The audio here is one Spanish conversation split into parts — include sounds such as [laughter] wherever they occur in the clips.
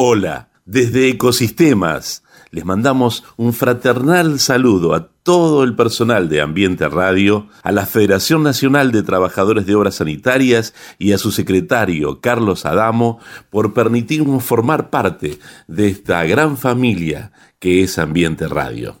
Hola, desde Ecosistemas les mandamos un fraternal saludo a todo el personal de Ambiente Radio, a la Federación Nacional de Trabajadores de Obras Sanitarias y a su secretario, Carlos Adamo, por permitirnos formar parte de esta gran familia que es Ambiente Radio.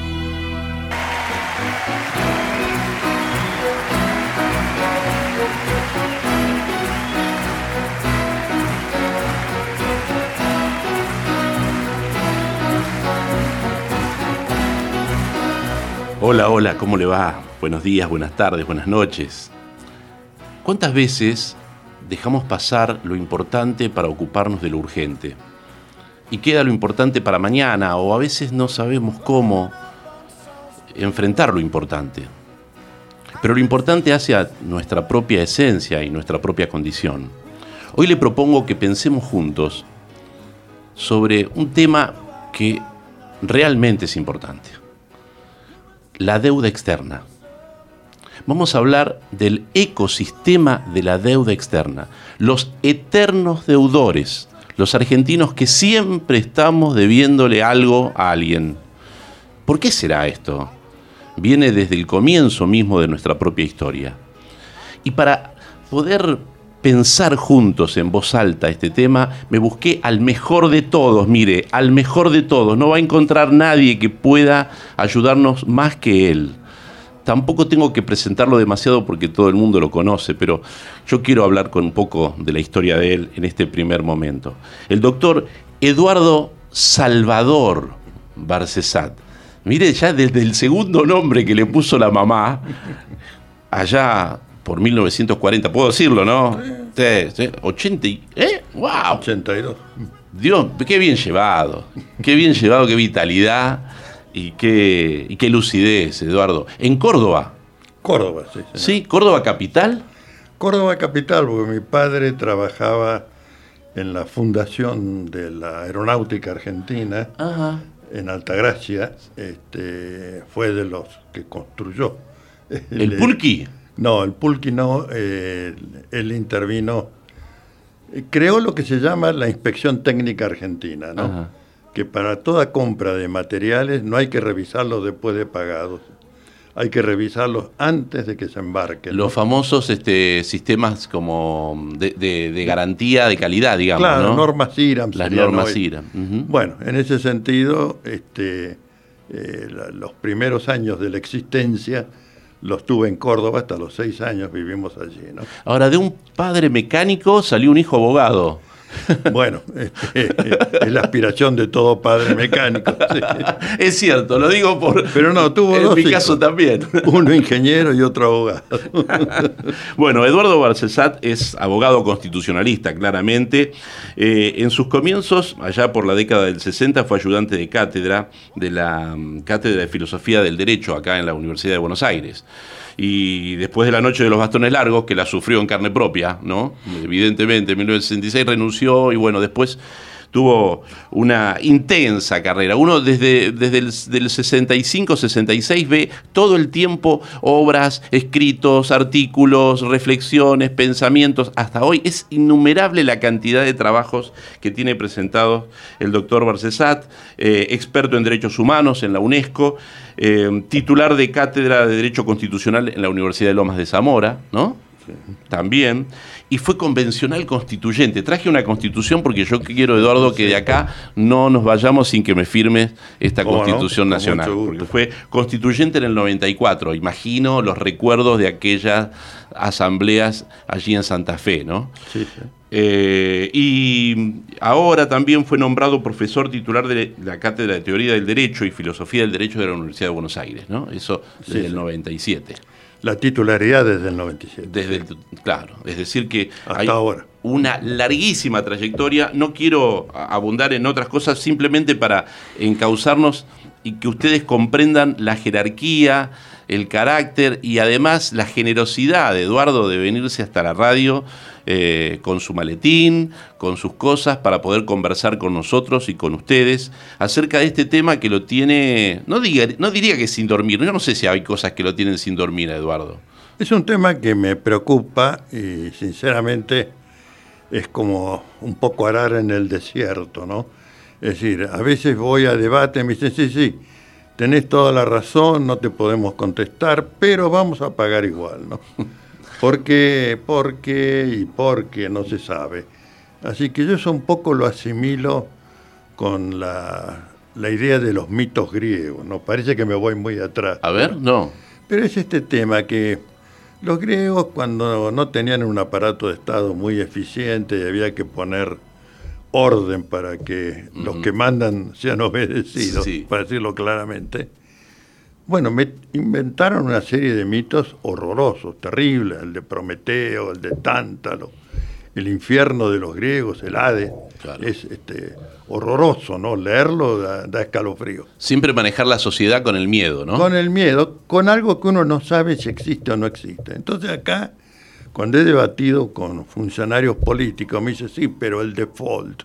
Hola, hola, ¿cómo le va? Buenos días, buenas tardes, buenas noches. ¿Cuántas veces dejamos pasar lo importante para ocuparnos de lo urgente? Y queda lo importante para mañana o a veces no sabemos cómo enfrentar lo importante. Pero lo importante hace a nuestra propia esencia y nuestra propia condición. Hoy le propongo que pensemos juntos sobre un tema que realmente es importante la deuda externa. Vamos a hablar del ecosistema de la deuda externa, los eternos deudores, los argentinos que siempre estamos debiéndole algo a alguien. ¿Por qué será esto? Viene desde el comienzo mismo de nuestra propia historia. Y para poder pensar juntos en voz alta este tema, me busqué al mejor de todos, mire, al mejor de todos. No va a encontrar nadie que pueda ayudarnos más que él. Tampoco tengo que presentarlo demasiado porque todo el mundo lo conoce, pero yo quiero hablar con un poco de la historia de él en este primer momento. El doctor Eduardo Salvador Barcesat. Mire, ya desde el segundo nombre que le puso la mamá, allá por 1940, puedo decirlo, ¿no? Sí, sí, 80 ¿eh? ¡Wow! 82. Dios, qué bien llevado, qué bien llevado, qué vitalidad y qué, y qué lucidez, Eduardo. En Córdoba. Córdoba, sí. Sí, Córdoba capital. Córdoba capital, porque mi padre trabajaba en la fundación de la aeronáutica argentina en Altagracia, este, fue de los que construyó. ¿El [laughs] Pulqui? No, el Pulqui no, eh, él intervino, creó lo que se llama la inspección técnica argentina, ¿no? que para toda compra de materiales no hay que revisarlos después de pagados, hay que revisarlos antes de que se embarquen. Los famosos este, sistemas como de, garantía de calidad, digamos. Claro, normas IRAM. Las normas IRAM. Bueno, en ese sentido, este, eh, los primeros años de la existencia los tuve en Córdoba, hasta los seis años vivimos allí. ¿no? Ahora, de un padre mecánico salió un hijo abogado. [laughs] Bueno, este, [laughs] es la aspiración de todo padre mecánico. [laughs] Es cierto, lo digo por. Pero no, tuvo en dos mi hijos. caso también. Uno ingeniero y otro abogado. Bueno, Eduardo Barcesat es abogado constitucionalista, claramente. Eh, en sus comienzos, allá por la década del 60, fue ayudante de cátedra de la mm, Cátedra de Filosofía del Derecho acá en la Universidad de Buenos Aires. Y después de la noche de los bastones largos, que la sufrió en carne propia, ¿no? Evidentemente, en 1966 renunció y bueno, después tuvo una intensa carrera. Uno desde, desde el del 65-66 ve todo el tiempo obras, escritos, artículos, reflexiones, pensamientos. Hasta hoy es innumerable la cantidad de trabajos que tiene presentados el doctor Barcesat, eh, experto en derechos humanos en la UNESCO, eh, titular de cátedra de Derecho Constitucional en la Universidad de Lomas de Zamora, ¿no? También, y fue convencional constituyente. Traje una constitución porque yo quiero, Eduardo, que de acá no nos vayamos sin que me firmes esta constitución Con nacional. Porque fue constituyente en el 94. Imagino los recuerdos de aquellas asambleas allí en Santa Fe, ¿no? Sí, sí. Eh, y ahora también fue nombrado profesor titular de la Cátedra de Teoría del Derecho y Filosofía del Derecho de la Universidad de Buenos Aires, ¿no? Eso Sí, desde el sí. 97. La titularidad desde el 97. Desde el- claro, es decir que Hasta hay ahora. una larguísima trayectoria. No quiero abundar en otras cosas, simplemente para encauzarnos y que ustedes comprendan la jerarquía, el carácter y además la generosidad de Eduardo de venirse hasta la radio eh, con su maletín, con sus cosas, para poder conversar con nosotros y con ustedes acerca de este tema que lo tiene, no, diga, no diría que sin dormir, yo no sé si hay cosas que lo tienen sin dormir Eduardo. Es un tema que me preocupa y sinceramente es como un poco arar en el desierto, ¿no? Es decir, a veces voy a debate y me dicen, sí, sí, tenés toda la razón, no te podemos contestar, pero vamos a pagar igual, ¿no? ¿Por qué? ¿Por qué? Y por qué no se sabe. Así que yo eso un poco lo asimilo con la, la idea de los mitos griegos, ¿no? Parece que me voy muy atrás. A ver, no. Pero es este tema que los griegos cuando no tenían un aparato de Estado muy eficiente y había que poner orden para que los que mandan sean obedecidos, Sí. para decirlo claramente, bueno, me inventaron una serie de mitos horrorosos, terribles, el de Prometeo, el de Tántalo, el infierno de los griegos, el Hades, Claro. es este, horroroso, ¿no? Leerlo da, da escalofrío. Siempre manejar la sociedad con el miedo, ¿no? Con el miedo, con algo que uno no sabe si existe o no existe. Entonces acá, cuando he debatido con funcionarios políticos, me dice, sí, pero el default.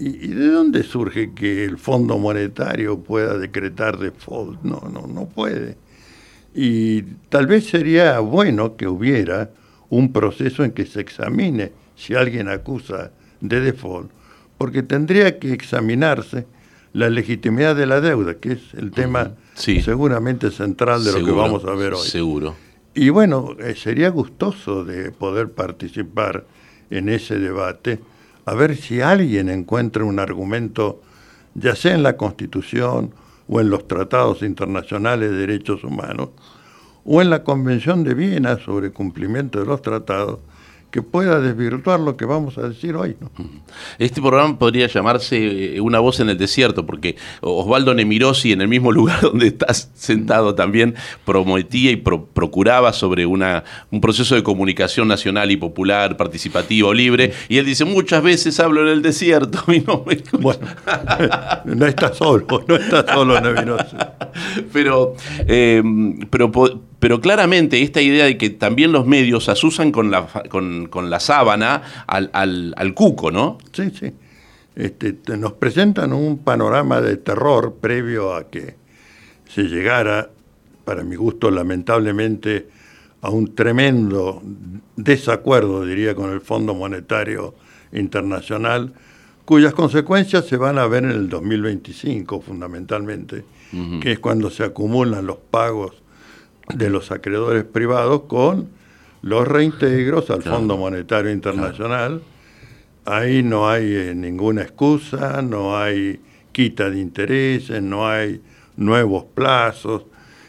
¿Y, y de dónde surge que el Fondo Monetario pueda decretar default? No, no, no puede. Y tal vez sería bueno que hubiera un proceso en que se examine si alguien acusa de default, porque tendría que examinarse la legitimidad de la deuda, que es el tema Sí. seguramente central de lo que vamos a ver hoy. Seguro. Y bueno, eh, sería gustoso de poder participar en ese debate, a ver si alguien encuentra un argumento, ya sea en la Constitución o en los tratados internacionales de derechos humanos, o en la Convención de Viena sobre cumplimiento de los tratados, que pueda desvirtuar lo que vamos a decir hoy. ¿no? Este programa podría llamarse eh, Una voz en el desierto, porque Osvaldo Nemirosi, en el mismo [laughs] lugar donde estás sentado también, prometía y pro- procuraba sobre una, un proceso de comunicación nacional y popular, participativo, libre, y él dice, muchas veces hablo en el desierto [laughs] y no me escuchan". Bueno, [laughs] no está solo, no está solo Nevinoso. pero, eh, pero, pero claramente esta idea de que también los medios asusan con la, con, con la sábana al, al, al cuco, ¿no? Sí, sí. Este, te- nos presentan un panorama de terror previo a que se llegara, para mi gusto, lamentablemente, a un tremendo desacuerdo, diría, con el Fondo Monetario Internacional, cuyas consecuencias se van a ver en el 2025, fundamentalmente, que es cuando se acumulan los pagos de los acreedores privados con los reintegros al Fondo Monetario Internacional. Ahí no hay eh, ninguna excusa, no hay quita de intereses, no hay nuevos plazos.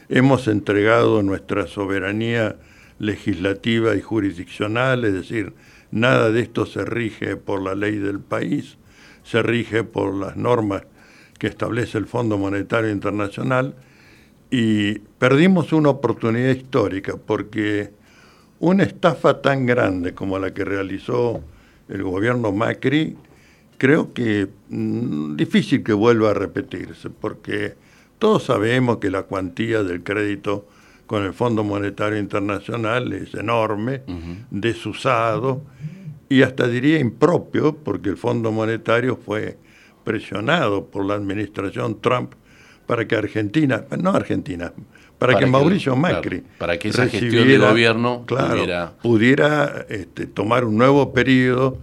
Hemos entregado nuestra soberanía legislativa y jurisdiccional, es decir, nada de esto se rige por la ley del país, se rige por las normas que establece el Fondo Monetario Internacional y perdimos una oportunidad histórica porque una estafa tan grande como la que realizó el gobierno Macri, creo que mm, difícil que vuelva a repetirse, porque todos sabemos que la cuantía del crédito con el Fondo Monetario Internacional es enorme, desusado y hasta diría impropio, porque el Fondo Monetario fue presionado por la administración Trump para que Argentina, no Argentina, para, que, Mauricio Macri, para que esa gestión de gobierno pudiera, este, tomar un nuevo periodo,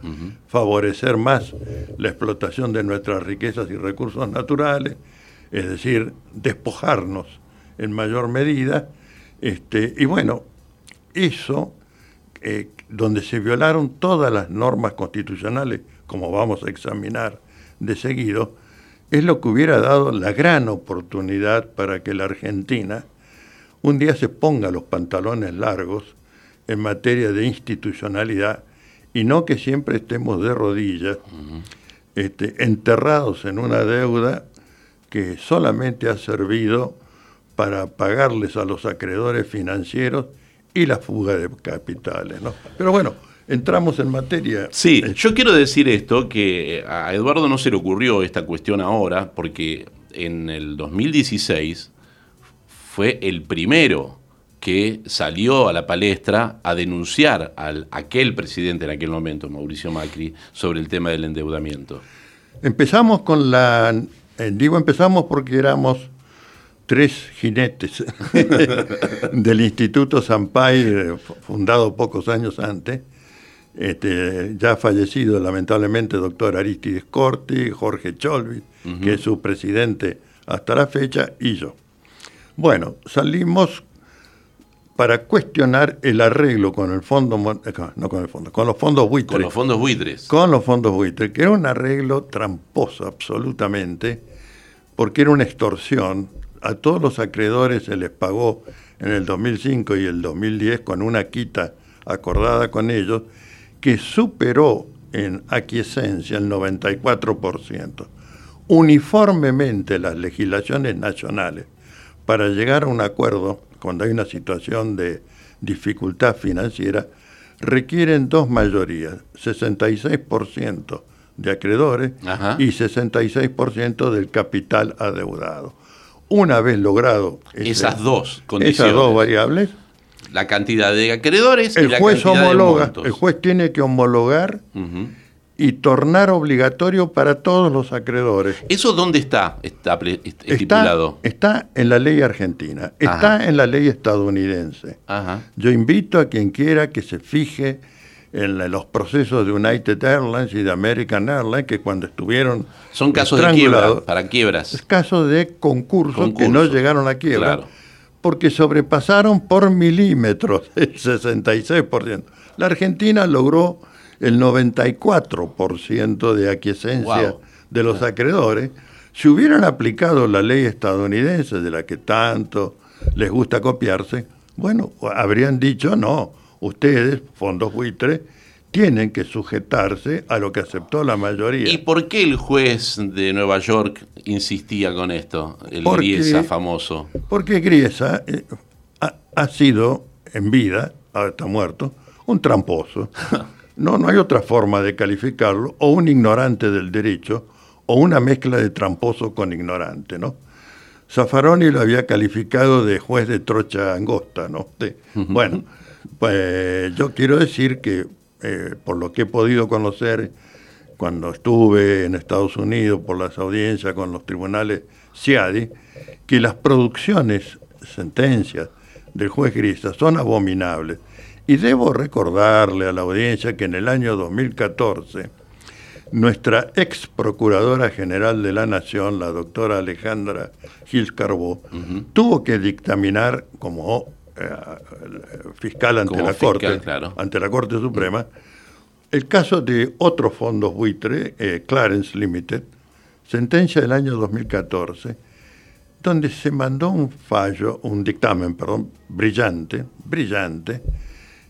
favorecer más la explotación de nuestras riquezas y recursos naturales, es decir, despojarnos en mayor medida. Este, y bueno, eso, eh, donde se violaron todas las normas constitucionales, como vamos a examinar de seguido, es lo que hubiera dado la gran oportunidad para que la Argentina un día se ponga los pantalones largos en materia de institucionalidad y no que siempre estemos de rodillas, este, enterrados en una deuda que solamente ha servido para pagarles a los acreedores financieros y la fuga de capitales. ¿no? Pero bueno, entramos en materia. Sí, yo quiero decir esto, que a Eduardo no se le ocurrió esta cuestión ahora, porque en el 2016 fue el primero que salió a la palestra a denunciar al aquel presidente en aquel momento, Mauricio Macri, sobre el tema del endeudamiento. Empezamos con la, eh, digo empezamos porque éramos tres jinetes [laughs] del Instituto Sampay, eh, fundado pocos años antes, este, ya fallecido lamentablemente doctor Aristides Corti, Jorge Cholvi, que es su presidente hasta la fecha, y yo. Bueno, salimos para cuestionar el arreglo con el fondo, eh, no con el fondo, con los fondos buitres. Con los fondos buitres. Con los fondos buitres, que era un arreglo tramposo absolutamente, porque era una extorsión. A todos los acreedores se les pagó en el 2005 y el 2010 con una quita acordada con ellos que superó en aquiescencia el 94%. Uniformemente las legislaciones nacionales para llegar a un acuerdo cuando hay una situación de dificultad financiera requieren dos mayorías, 66% de acreedores y 66% del capital adeudado. Una vez logrado esas dos condiciones, esas dos variables, la cantidad de acreedores el y la juez cantidad homologa, de montos. El juez tiene que homologar y tornar obligatorio para todos los acreedores. ¿Eso dónde está, está estipulado? Está, en la ley argentina, está en la ley estadounidense. Yo invito a quien quiera que se fije en los procesos de United Airlines y de American Airlines, que cuando estuvieron... Son casos de quiebra, para quiebras. Es casos de concursos que no llegaron a quiebra, porque sobrepasaron por milímetros [laughs] el 66%. La Argentina logró el 94% de aquiescencia de los acreedores, si hubieran aplicado la ley estadounidense de la que tanto les gusta copiarse, bueno, habrían dicho no, ustedes, fondos buitres, tienen que sujetarse a lo que aceptó la mayoría. ¿Y por qué el juez de Nueva York insistía con esto, el Griesa famoso? Porque Griesa eh, ha, ha, sido en vida, ahora está muerto, un tramposo. [laughs] No, no hay otra forma de calificarlo, o un ignorante del derecho, o una mezcla de tramposo con ignorante, ¿no? Zaffaroni lo había calificado de juez de trocha angosta, ¿no? Bueno, pues yo quiero decir que eh, por lo que he podido conocer cuando estuve en Estados Unidos por las audiencias con los tribunales CIADI, que las producciones, sentencias del juez Grisa son abominables. Y debo recordarle a la audiencia que en el año 2014, nuestra ex procuradora general de la Nación, la doctora Alejandra Gil Carbó, tuvo que dictaminar como fiscal ante la Corte, ante la Corte Suprema, el caso de otro fondos buitre, eh, Clarence Limited, sentencia del año 2014, donde se mandó un fallo, un dictamen, perdón, brillante, brillante,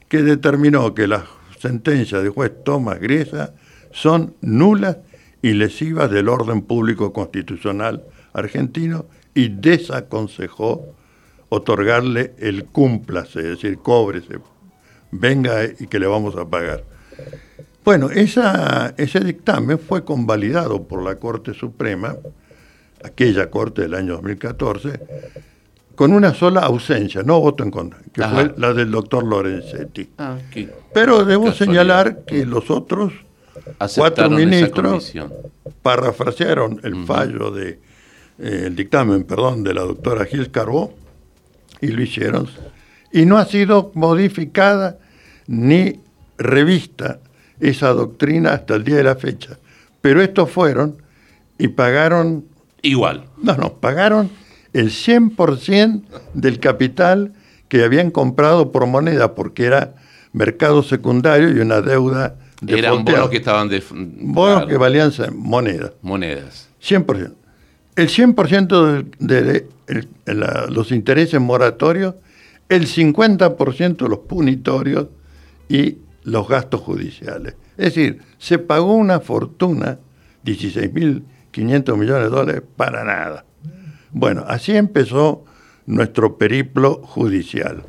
que determinó que las sentencias del juez Tomás Griesa son nulas y lesivas del orden público constitucional argentino y desaconsejó otorgarle el cúmplase, es decir, cóbrese, venga y que le vamos a pagar. Bueno, esa, ese dictamen fue convalidado por la Corte Suprema, aquella Corte del año 2014, con una sola ausencia, no voto en contra, que fue la del doctor Lorenzetti. Ah, Pero debo señalar que los otros cuatro ministros parafrasearon el fallo de eh, el dictamen, perdón, de la doctora Gil Carbó y lo hicieron y no ha sido modificada ni revista esa doctrina hasta el día de la fecha. Pero estos fueron y pagaron igual. No, no, pagaron el 100% del capital que habían comprado por moneda porque era mercado secundario y una deuda de Eran bonos que estaban de bonos que valían moneda. Monedas. 100%. El 100% de, los intereses moratorios, el 50% los punitorios y los gastos judiciales. Es decir, se pagó una fortuna, 16.500 millones de dólares, para nada. Bueno, así empezó nuestro periplo judicial.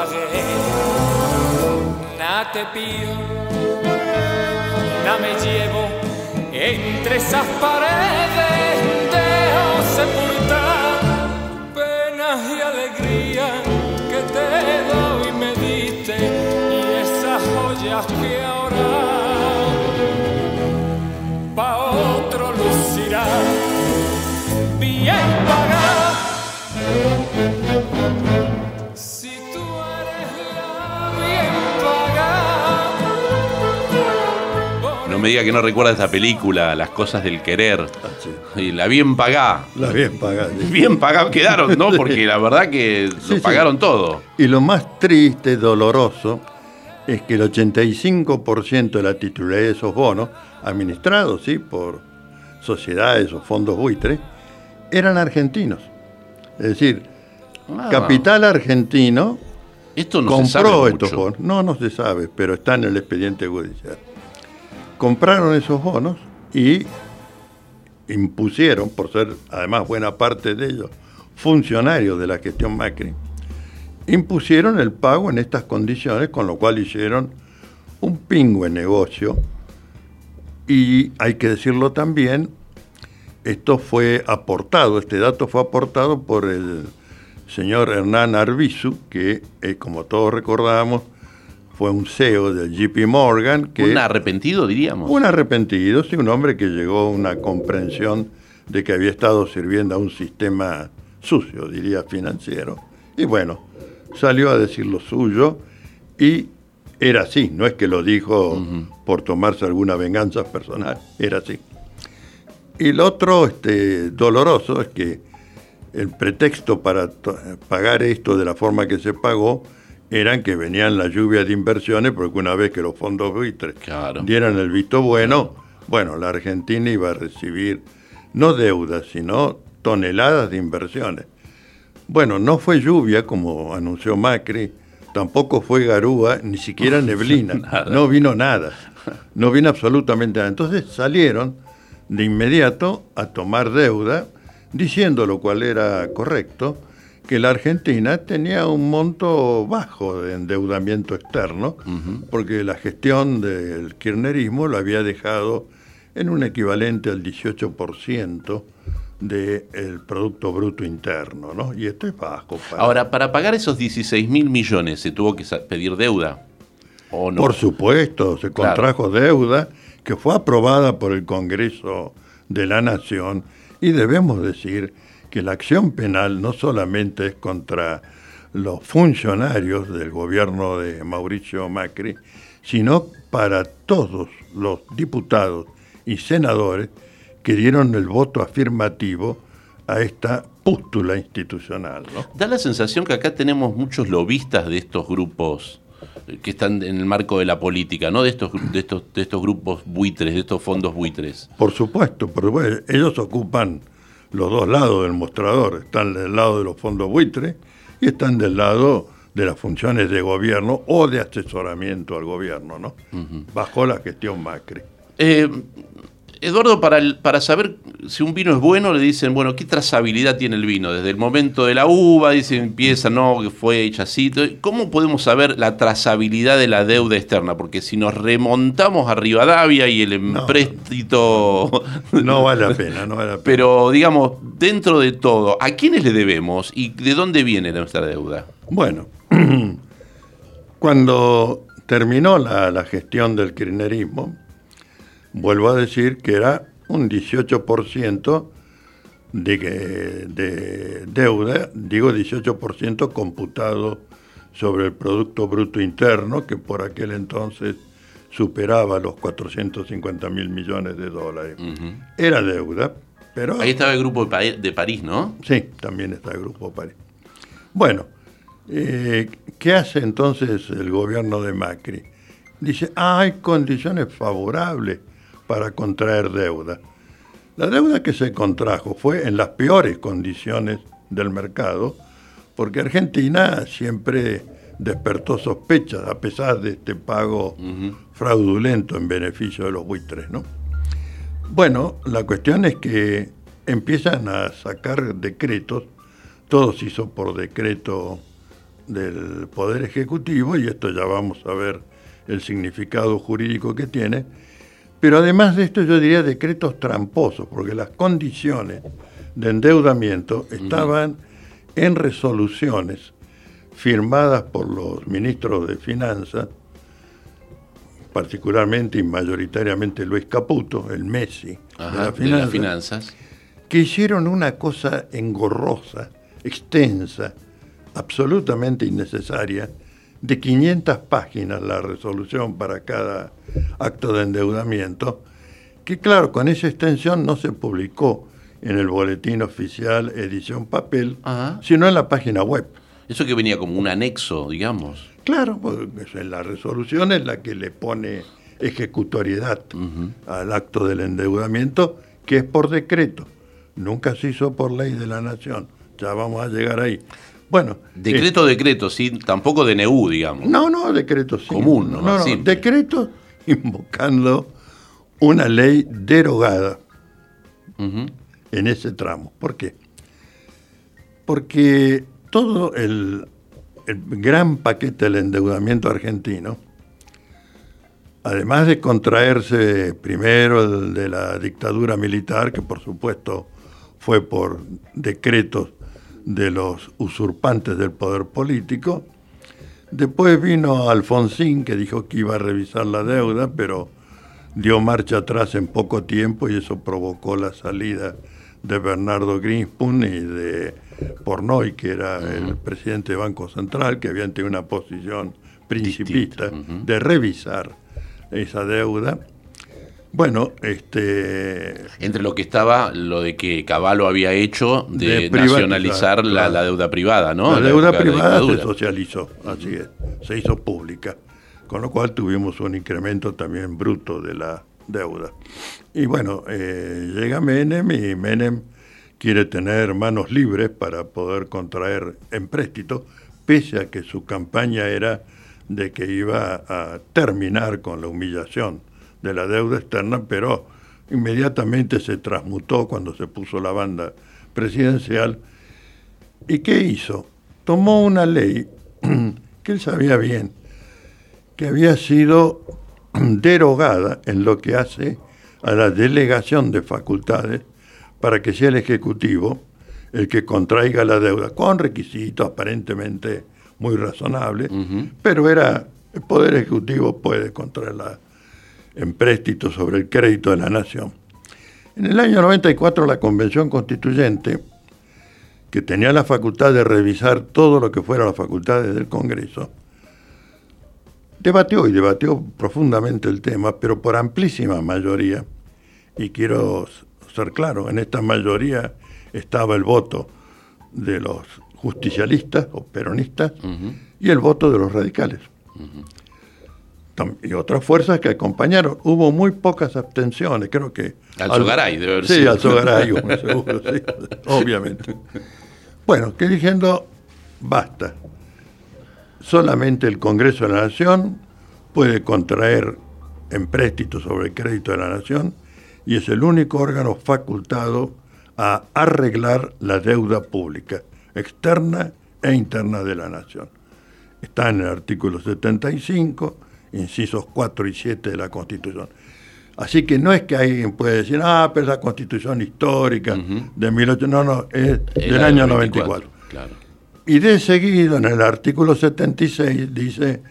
Pagué. Nada te pido, nada me llevo entre esas paredes, dejo sepultar penas y alegría que te doy y me diste y esas joyas que ahora otro lucirá bien pagada. Me diga que no recuerda esta película, Las cosas del querer. Ah, y la bien pagada. La bien pagada. Bien pagada quedaron, ¿no? Porque la verdad que [laughs] lo pagaron todo. Y lo más triste, doloroso, es que el 85% de la titularidad de esos bonos administrados ¿sí? por sociedades o fondos buitres, eran argentinos. Es decir, ah. Capital Argentino Esto no compró estos bonos. No, no se sabe, pero está en el expediente judicial. Compraron esos bonos y impusieron, por ser además buena parte de ellos funcionarios de la gestión Macri, impusieron el pago en estas condiciones, con lo cual hicieron un pingüe negocio. Y hay que decirlo también, esto fue aportado, este dato fue aportado por el señor Hernán Arbizu, que eh, como todos recordamos, fue un CEO de JP Morgan. Que, un arrepentido, diríamos. Un arrepentido, sí, un hombre que llegó a una comprensión de que había estado sirviendo a un sistema sucio, diría financiero. Y bueno, salió a decir lo suyo y era así, no es que lo dijo por tomarse alguna venganza personal, era así. Y lo otro este, doloroso es que el pretexto para pagar esto de la forma que se pagó eran que venían las lluvias de inversiones, porque una vez que los fondos buitres dieran el visto bueno, bueno, la Argentina iba a recibir no deudas, sino toneladas de inversiones. Bueno, no fue lluvia, como anunció Macri, tampoco fue garúa, ni siquiera [laughs] neblina, no vino nada, no vino absolutamente nada. Entonces salieron de inmediato a tomar deuda, diciendo lo cual era correcto, que la Argentina tenía un monto bajo de endeudamiento externo, porque la gestión del kirchnerismo lo había dejado en un equivalente al 18% del Producto Bruto Interno, ¿no? Y esto es bajo. Ahora, para pagar esos 16 mil millones, ¿se tuvo que pedir deuda? ¿O no? Por supuesto, se contrajo deuda que fue aprobada por el Congreso de la Nación y debemos decir que la acción penal no solamente es contra los funcionarios del gobierno de Mauricio Macri, sino para todos los diputados y senadores que dieron el voto afirmativo a esta pústula institucional. Da la sensación que acá tenemos muchos lobistas de estos grupos eh, que están en el marco de la política, ¿no? De estos, de estos, de estos grupos buitres, de estos fondos buitres. Por supuesto, pero ellos ocupan los dos lados del mostrador, están del lado de los fondos buitres y están del lado de las funciones de gobierno o de asesoramiento al gobierno, ¿no? Bajo la gestión Macri. Eh, Eduardo, para, para saber si un vino es bueno, le dicen, bueno, ¿qué trazabilidad tiene el vino? Desde el momento de la uva, dicen, empieza, no, que fue hecha así. ¿Cómo podemos saber la trazabilidad de la deuda externa? Porque si nos remontamos a Rivadavia y el empréstito... [laughs] No, vale la pena, no vale la pena. Pero, digamos, dentro de todo, ¿a quiénes le debemos y de dónde viene nuestra deuda? Bueno, [clears throat] cuando terminó la, la gestión del kirchnerismo, vuelvo a decir que era un 18% de, de deuda, digo 18% computado sobre el Producto Bruto Interno, que por aquel entonces superaba los 450 mil millones de dólares. Era deuda, pero... Ahí estaba el Grupo de París, ¿no? Sí, también está el Grupo de París. Bueno, eh, ¿qué hace entonces el gobierno de Macri? Dice, ah, hay condiciones favorables para contraer deuda. La deuda que se contrajo fue en las peores condiciones del mercado, porque Argentina siempre despertó sospechas a pesar de este pago fraudulento en beneficio de los buitres, ¿no? Bueno, la cuestión es que empiezan a sacar decretos, todo se hizo por decreto del Poder Ejecutivo, y esto ya vamos a ver el significado jurídico que tiene, pero además de esto yo diría decretos tramposos, porque las condiciones de endeudamiento estaban en resoluciones firmadas por los ministros de Finanzas, particularmente y mayoritariamente Luis Caputo, el Messi de, las finanzas, que hicieron una cosa engorrosa, extensa, absolutamente innecesaria, de 500 páginas la resolución para cada acto de endeudamiento, que claro, con esa extensión no se publicó en el boletín oficial edición papel, sino en la página web. Eso que venía como un anexo, digamos. Claro, porque la resolución es la que le pone ejecutoriedad al acto del endeudamiento, que es por decreto. Nunca se hizo por ley de la nación. Ya vamos a llegar ahí. Bueno. Decreto, decreto, sí, tampoco DNU, digamos. No, no, decreto sí. Común, ¿no? no, decreto invocando una ley derogada en ese tramo. ¿Por qué? Porque todo el, el gran paquete del endeudamiento argentino, además de contraerse primero el de la dictadura militar, que por supuesto fue por decretos de los usurpantes del poder político, después vino Alfonsín, que dijo que iba a revisar la deuda, pero dio marcha atrás en poco tiempo y eso provocó la salida de Bernardo Greenspoon y de Pornoy, que era el presidente del Banco Central, que habían tenido una posición principista de revisar esa deuda. Bueno, este... Entre lo que estaba, lo de que Caballo había hecho de, nacionalizar la, deuda privada, ¿no? La, deuda privada se socializó, así es, se hizo pública, con lo cual tuvimos un incremento también bruto de la deuda. Y bueno, eh, llega Menem y Menem quiere tener manos libres para poder contraer empréstito, pese a que su campaña era de que iba a terminar con la humillación de la deuda externa, pero inmediatamente se transmutó cuando se puso la banda presidencial. ¿Y qué hizo? Tomó una ley [clears throat] que él sabía bien, que había sido [clears throat] derogada en lo que hace a la delegación de facultades para que sea el Ejecutivo el que contraiga la deuda, con requisitos aparentemente muy razonables, pero era el Poder Ejecutivo puede contraer la empréstito sobre el crédito de la nación. En el año 94 la Convención Constituyente, que tenía la facultad de revisar todo lo que fuera las facultades del Congreso, debatió y debatió profundamente el tema, pero por amplísima mayoría, y quiero ser claro, en esta mayoría estaba el voto de los justicialistas o peronistas y el voto de los radicales y otras fuerzas que acompañaron. Hubo muy pocas abstenciones, creo que... Alzogaray debe haber sí, sido. Sí, Alzogaray, [laughs] seguro, sí, obviamente. Bueno, que diciendo, basta. Solamente el Congreso de la Nación puede contraer empréstitos sobre el crédito de la Nación y es el único órgano facultado a arreglar la deuda pública, externa e interna de la Nación. Está en el artículo 75 incisos 4 y 7 de la Constitución. Así que no es que alguien puede decir, ah, pero la Constitución histórica de 1800, no, no, es del año 94. Y de seguido, en el artículo 76, dice,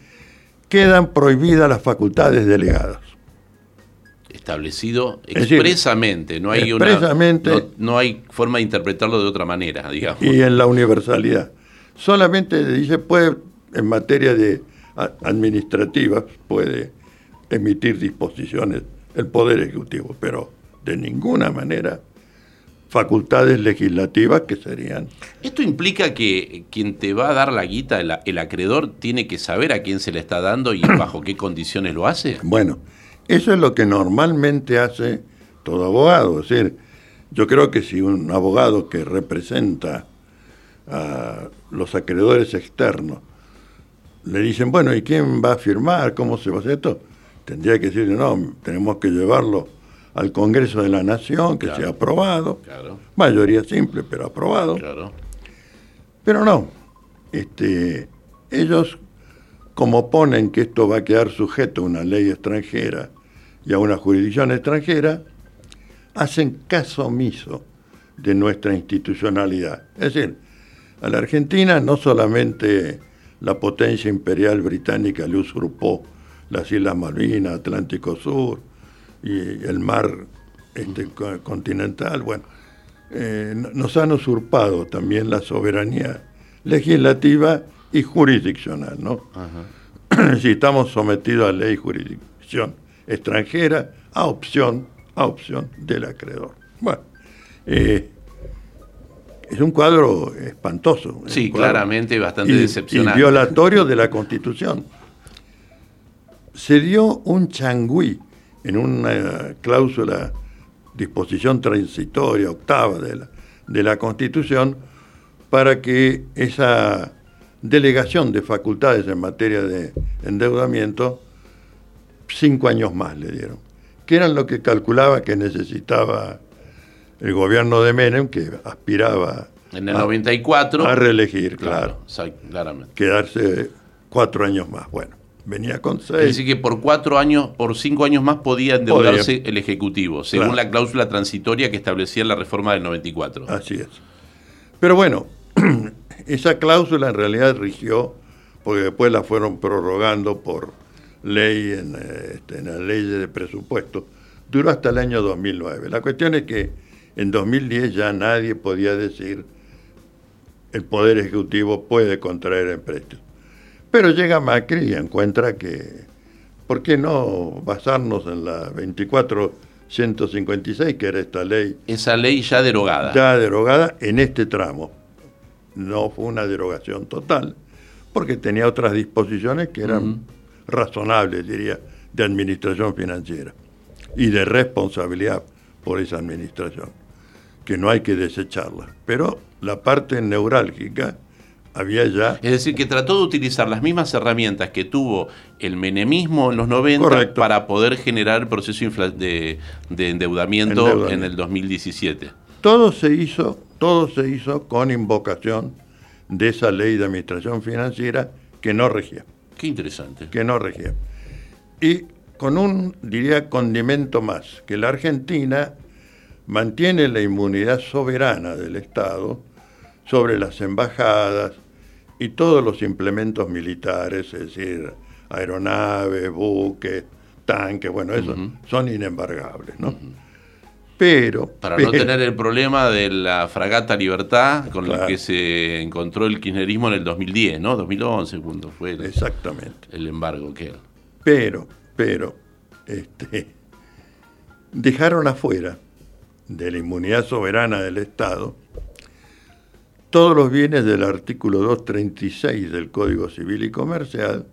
quedan prohibidas las facultades delegadas. Establecido expresamente, no hay expresamente, una, no, hay forma de interpretarlo de otra manera, digamos. Y en la universalidad. Solamente dice, puede, en materia de administrativas puede emitir disposiciones el Poder Ejecutivo, pero de ninguna manera facultades legislativas que serían... Esto implica que quien te va a dar la guita, el, acreedor, tiene que saber a quién se le está dando y bajo qué condiciones lo hace. Bueno, eso es lo que normalmente hace todo abogado. Es decir, yo creo que si un abogado que representa a los acreedores externos le dicen, bueno, ¿y quién va a firmar? ¿Cómo se va a hacer esto? Tendría que decirle, no, tenemos que llevarlo al Congreso de la Nación, que sea aprobado. Mayoría simple, pero aprobado. Pero no. Este, ellos, como ponen que esto va a quedar sujeto a una ley extranjera y a una jurisdicción extranjera, hacen caso omiso de nuestra institucionalidad. Es decir, a la Argentina no solamente la potencia imperial británica le usurpó las Islas Malvinas, Atlántico Sur y el mar este, continental. Bueno, eh, nos han usurpado también la soberanía legislativa y jurisdiccional, ¿no? [clears throat] si estamos sometidos a ley y jurisdicción extranjera, a opción, a opción del acreedor. Bueno, eh, es un cuadro espantoso. Sí, claramente bastante decepcionante. Y violatorio de la Constitución. Se dio un changüí en una cláusula, disposición transitoria, octava de la, de la Constitución, para que esa delegación de facultades en materia de endeudamiento, cinco años más le dieron, que eran lo que calculaba que necesitaba el gobierno de Menem, que aspiraba En el 94. A reelegir, claro. claro. claramente. Quedarse cuatro años más. Bueno, venía con seis. Es decir, que por cuatro años, por cinco años más podía endeudarse el Ejecutivo, según la cláusula transitoria que establecía la reforma del 94. Así es. Pero bueno, [clears throat] esa cláusula en realidad rigió, porque después la fueron prorrogando por ley en, este, en la ley de presupuesto, duró hasta el año 2009. La cuestión es que en 2010 ya nadie podía decir el Poder Ejecutivo puede contraer empréstitos. Pero llega Macri y encuentra que, ¿por qué no basarnos en la 24.156, que era esta ley? Esa ley ya derogada. Ya derogada en este tramo. No fue una derogación total, porque tenía otras disposiciones que eran razonables, diría, de administración financiera y de responsabilidad por esa administración, que no hay que desecharla. Pero la parte neurálgica había ya... Es decir, que trató de utilizar las mismas herramientas que tuvo el menemismo en los 90 para poder generar el proceso de, endeudamiento, en el 2017. Todo se hizo, todo se hizo con invocación de esa ley de administración financiera que no regía. Qué interesante. Que no regía. Y con un, diría, condimento más, que la Argentina mantiene la inmunidad soberana del Estado sobre las embajadas y todos los implementos militares, es decir, aeronaves, buques, tanques, bueno, eso son inembargables, ¿no? Pero... Para no tener el problema de la fragata Libertad con la que se encontró el kirchnerismo en el 2010, ¿no? 2011, cuando fue el, Exactamente. el embargo que Pero, pero, este, [laughs] dejaron afuera de la inmunidad soberana del Estado todos los bienes del artículo 236 del Código Civil y Comercial,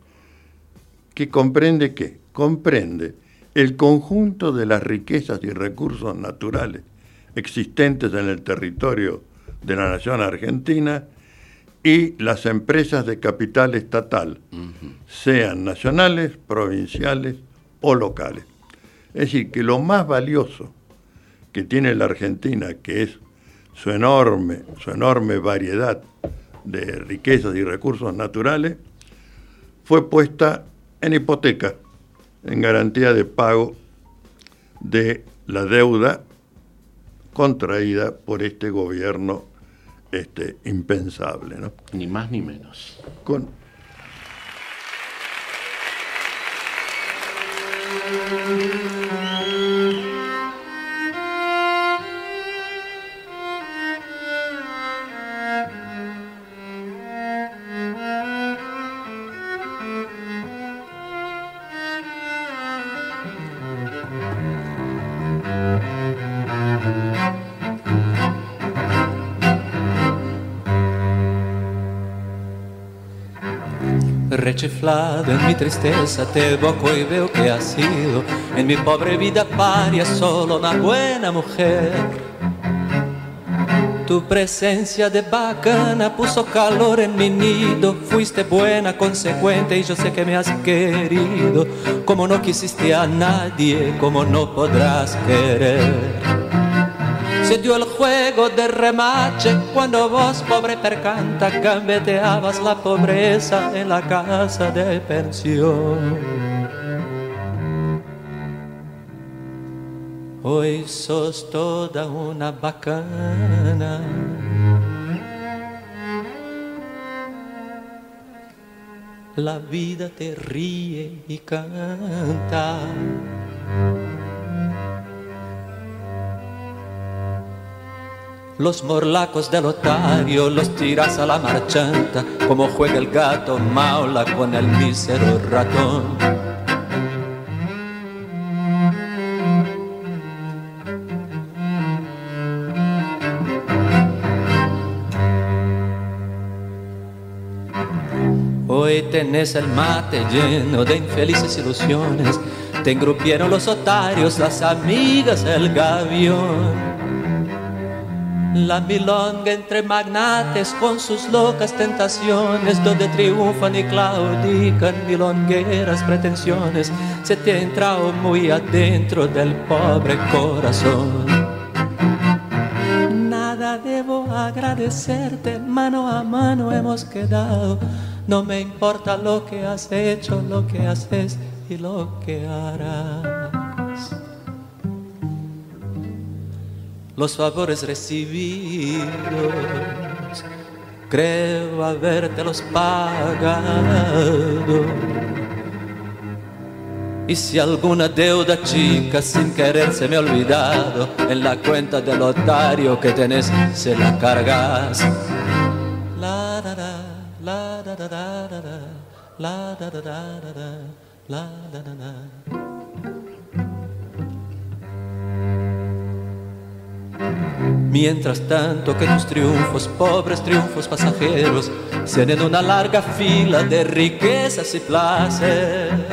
que comprende qué? Comprende el conjunto de las riquezas y recursos naturales existentes en el territorio de la nación argentina y las empresas de capital estatal, sean nacionales, provinciales o locales. Es decir, que lo más valioso que tiene la Argentina, que es su enorme, su enorme variedad de riquezas y recursos naturales, fue puesta en hipoteca, en garantía de pago de la deuda contraída por este gobierno este, impensable. ¿no? Ni más ni menos. Con, rechiflado en mi tristeza te evoco y veo que has sido en mi pobre vida paria solo una buena mujer. Tu presencia de bacana puso calor en mi nido, fuiste buena, consecuente y yo sé que me has querido, como no quisiste a nadie, como no podrás querer se dio el juego de remache cuando vos, pobre percanta, gambeteabas la pobreza en la casa de pensión. Hoy sos toda una bacana. La vida te ríe y canta. Los morlacos del otario los tiras a la marchanta, como juega el gato maula con el mísero ratón. Hoy tenés el mate lleno de infelices ilusiones, te engrupieron los otarios, las amigas, el gavión. La milonga entre magnates con sus locas tentaciones, donde triunfan y claudican milongueras pretensiones, se te ha entrado muy adentro del pobre corazón. Nada debo agradecerte, mano a mano hemos quedado. No me importa lo que has hecho, lo que haces y lo que harás. Los favores recibidos, creo habértelos pagado. Y si alguna deuda chica sin querer se me ha olvidado, en la cuenta del otario que tenés se la cargas. La da da da da. Mientras tanto que tus triunfos, pobres triunfos pasajeros, sean en una larga fila de riquezas y placer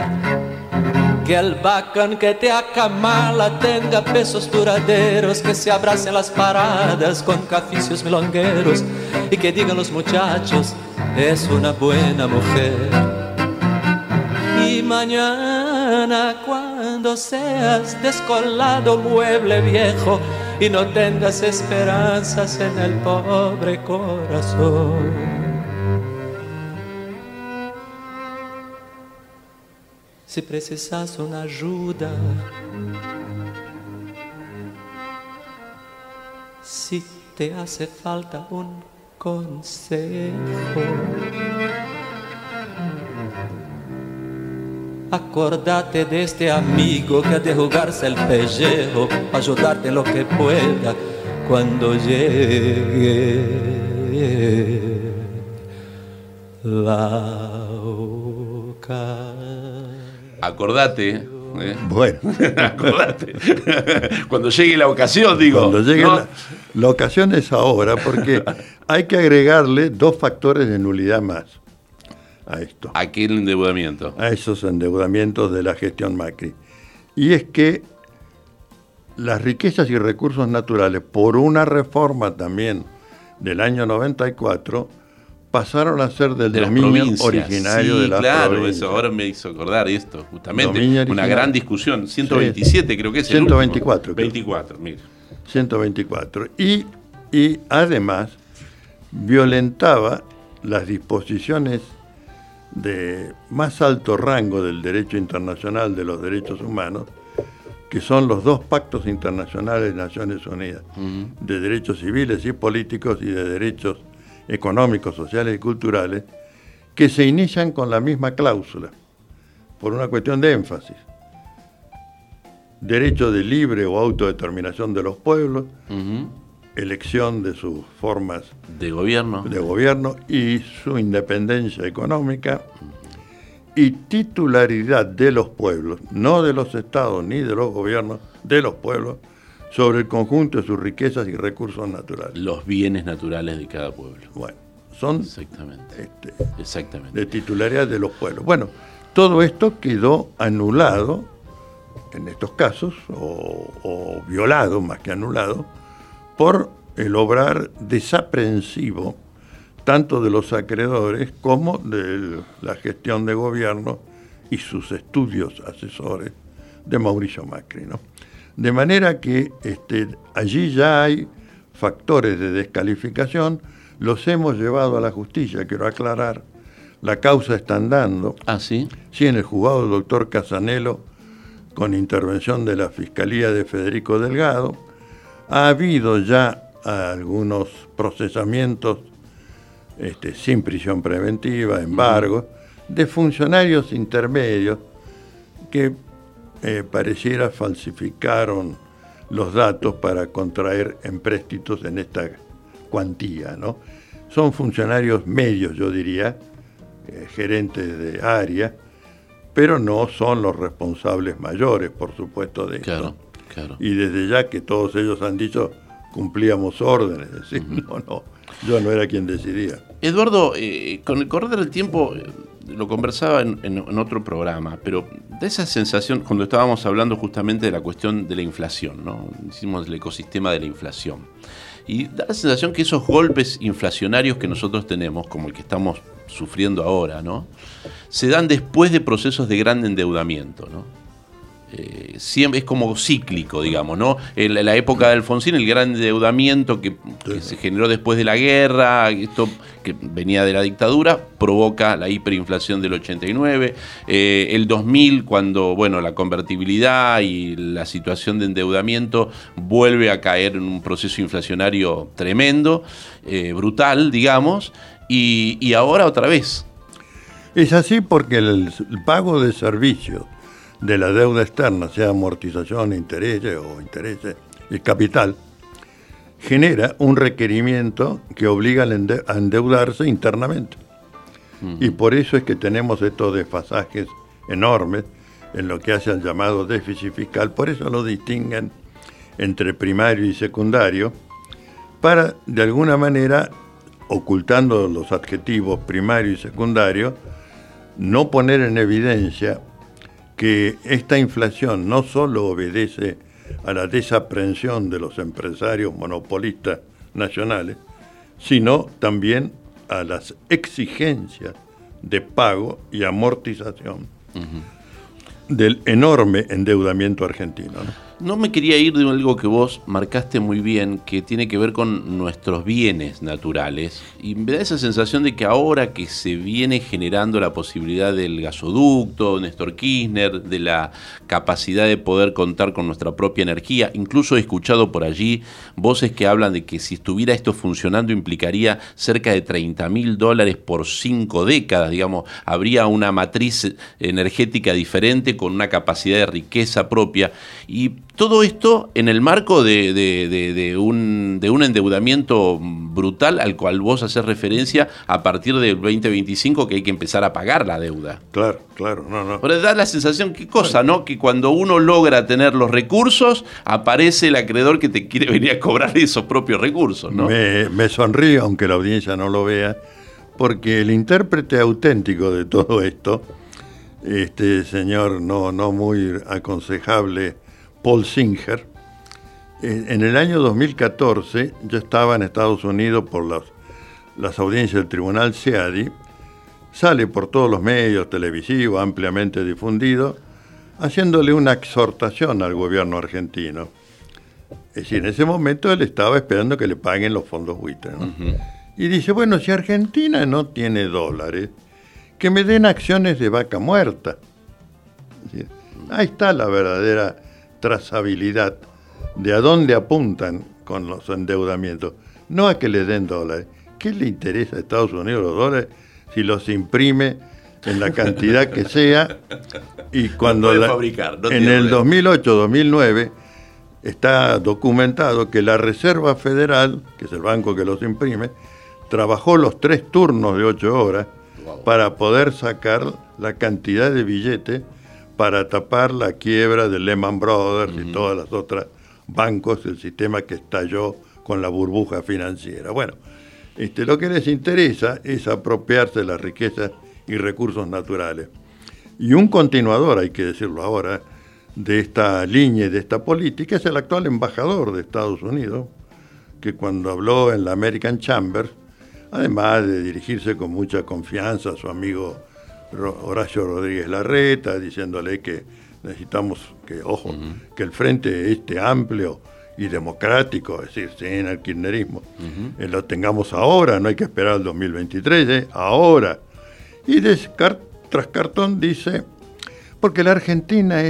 que el bacán que te acamala tenga pesos duraderos, que se abracen las paradas con caficios milongueros y que digan los muchachos, es una buena mujer. Y mañana cuando seas descolado mueble viejo y no tengas esperanzas en el pobre corazón se precisas una ayuda. Si te hace falta un consejo. Acordate de este amigo que ha de jugarse el pellejo ayudarte en lo que pueda cuando llegue la ocasión acordate. ¿eh? Bueno, [laughs] acordate. [laughs] Cuando llegue la ocasión, digo. Cuando llegue la, ocasión es ahora, porque hay que agregarle dos factores de nulidad más a esto. ¿A qué endeudamiento? A esos endeudamientos de la gestión Macri. Y es que las riquezas y recursos naturales, por una reforma también del año 94, pasaron a ser del dominio originario de la claro, eso ahora me hizo acordar esto, justamente. Una gran discusión. 127 creo que es 124. El 24, mire. 124. Y, y además violentaba las disposiciones de más alto rango del derecho internacional de los derechos humanos, que son los dos pactos internacionales de Naciones Unidas, de derechos civiles y políticos y de derechos económicos, sociales y culturales, que se inician con la misma cláusula, por una cuestión de énfasis. Derecho de libre o autodeterminación de los pueblos, elección de sus formas de gobierno. de gobierno y su independencia económica y titularidad de los pueblos, no de los estados ni de los gobiernos, de los pueblos, sobre el conjunto de sus riquezas y recursos naturales. Los bienes naturales de cada pueblo. Bueno, son Exactamente. Este, Exactamente. de titularidad de los pueblos. Bueno, todo esto quedó anulado en estos casos, o, violado más que anulado, por el obrar desaprensivo tanto de los acreedores como de la gestión de gobierno y sus estudios asesores de Mauricio Macri. ¿no? De manera que este, allí ya hay factores de descalificación, los hemos llevado a la justicia, quiero aclarar, la causa está andando. Ah, sí. Sí, en el juzgado del doctor Casanelo, con intervención de la Fiscalía de Federico Delgado, ha habido ya algunos procesamientos este, sin prisión preventiva, embargo, de funcionarios intermedios que eh, pareciera falsificaron los datos para contraer empréstitos en esta cuantía. ¿no? Son funcionarios medios, yo diría, eh, gerentes de área, pero no son los responsables mayores, por supuesto, de claro, Claro. Y desde ya que todos ellos han dicho cumplíamos órdenes, [laughs] es decir, no, no, yo no era quien decidía. Eduardo, eh, con el correr del tiempo, lo conversaba en, otro programa, pero de esa sensación, cuando estábamos hablando justamente de la cuestión de la inflación, ¿no? Hicimos el ecosistema de la inflación. Y da la sensación que esos golpes inflacionarios que nosotros tenemos, como el que estamos sufriendo ahora, ¿no? Se dan después de procesos de gran endeudamiento, ¿no? Eh, siempre es como cíclico, digamos, ¿no? En la, época de Alfonsín, el gran endeudamiento que, se generó después de la guerra, esto que venía de la dictadura, provoca la hiperinflación del 89. Eh, el 2000, cuando, bueno, la convertibilidad y la situación de endeudamiento vuelve a caer en un proceso inflacionario tremendo, eh, brutal, digamos, y, ahora otra vez. Es así porque el pago de servicios de la deuda externa, sea amortización, intereses o intereses y capital, genera un requerimiento que obliga a endeudarse internamente. Y por eso es que tenemos estos desfasajes enormes en lo que hace al llamado déficit fiscal. Por eso lo distinguen entre primario y secundario, para de alguna manera, ocultando los adjetivos primario y secundario, no poner en evidencia que esta inflación no solo obedece a la desaprensión de los empresarios monopolistas nacionales, sino también a las exigencias de pago y amortización del enorme endeudamiento argentino. No me quería ir de algo que vos marcaste muy bien, que tiene que ver con nuestros bienes naturales. Y me da esa sensación de que ahora que se viene generando la posibilidad del gasoducto, Néstor Kirchner, de la capacidad de poder contar con nuestra propia energía, incluso he escuchado por allí voces que hablan de que si estuviera esto funcionando implicaría cerca de 30 mil dólares por cinco décadas, digamos, habría una matriz energética diferente con una capacidad de riqueza propia. Y todo esto en el marco de, un, endeudamiento brutal al cual vos haces referencia a partir del 2025 que hay que empezar a pagar la deuda. Claro, claro, no, no. Pero da la sensación, qué cosa, ¿no? Que cuando uno logra tener los recursos, aparece el acreedor que te quiere venir a cobrar esos propios recursos, ¿no? Me, me sonrío, aunque la audiencia no lo vea, porque el intérprete auténtico de todo esto, este señor no, no muy aconsejable, Paul Singer, en el año 2014 yo estaba en Estados Unidos por las, las audiencias del Tribunal SEADI, sale por todos los medios televisivos ampliamente difundido, haciéndole una exhortación al gobierno argentino. Es decir, en ese momento él estaba esperando que le paguen los fondos buitre. Y dice, bueno, si Argentina no tiene dólares, que me den acciones de vaca muerta. Ahí está la verdadera trazabilidad de a dónde apuntan con los endeudamientos. No a que le den dólares. ¿Qué le interesa a Estados Unidos los dólares si los imprime en la cantidad que sea? Y cuando en el 2008-2009 está documentado que la Reserva Federal, que es el banco que los imprime, trabajó los tres turnos de ocho horas para poder sacar la cantidad de billetes para tapar la quiebra de Lehman Brothers y todas las otras bancos del sistema que estalló con la burbuja financiera. Bueno, este, lo que les interesa es apropiarse de las riquezas y recursos naturales. Y un continuador, hay que decirlo ahora, de esta línea y de esta política es el actual embajador de Estados Unidos, que cuando habló en la American Chamber, además de dirigirse con mucha confianza a su amigo Horacio Rodríguez Larreta, diciéndole que necesitamos que, ojo, que el frente este amplio y democrático, es decir, sin el kirchnerismo, eh, lo tengamos ahora, no hay que esperar al 2023, eh, ahora. Y tras cartón dice, porque la Argentina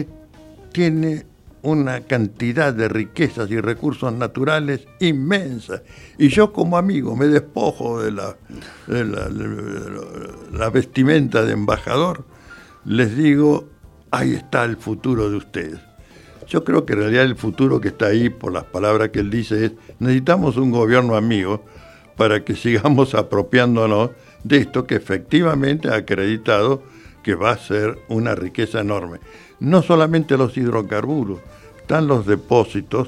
tiene una cantidad de riquezas y recursos naturales inmensa. Y yo como amigo me despojo de la, la, vestimenta de embajador, les digo, ahí está el futuro de ustedes. Yo creo que en realidad el futuro que está ahí, por las palabras que él dice, es necesitamos un gobierno amigo para que sigamos [laughs] apropiándonos de esto que efectivamente ha acreditado que va a ser una riqueza enorme. No solamente los hidrocarburos, están los depósitos,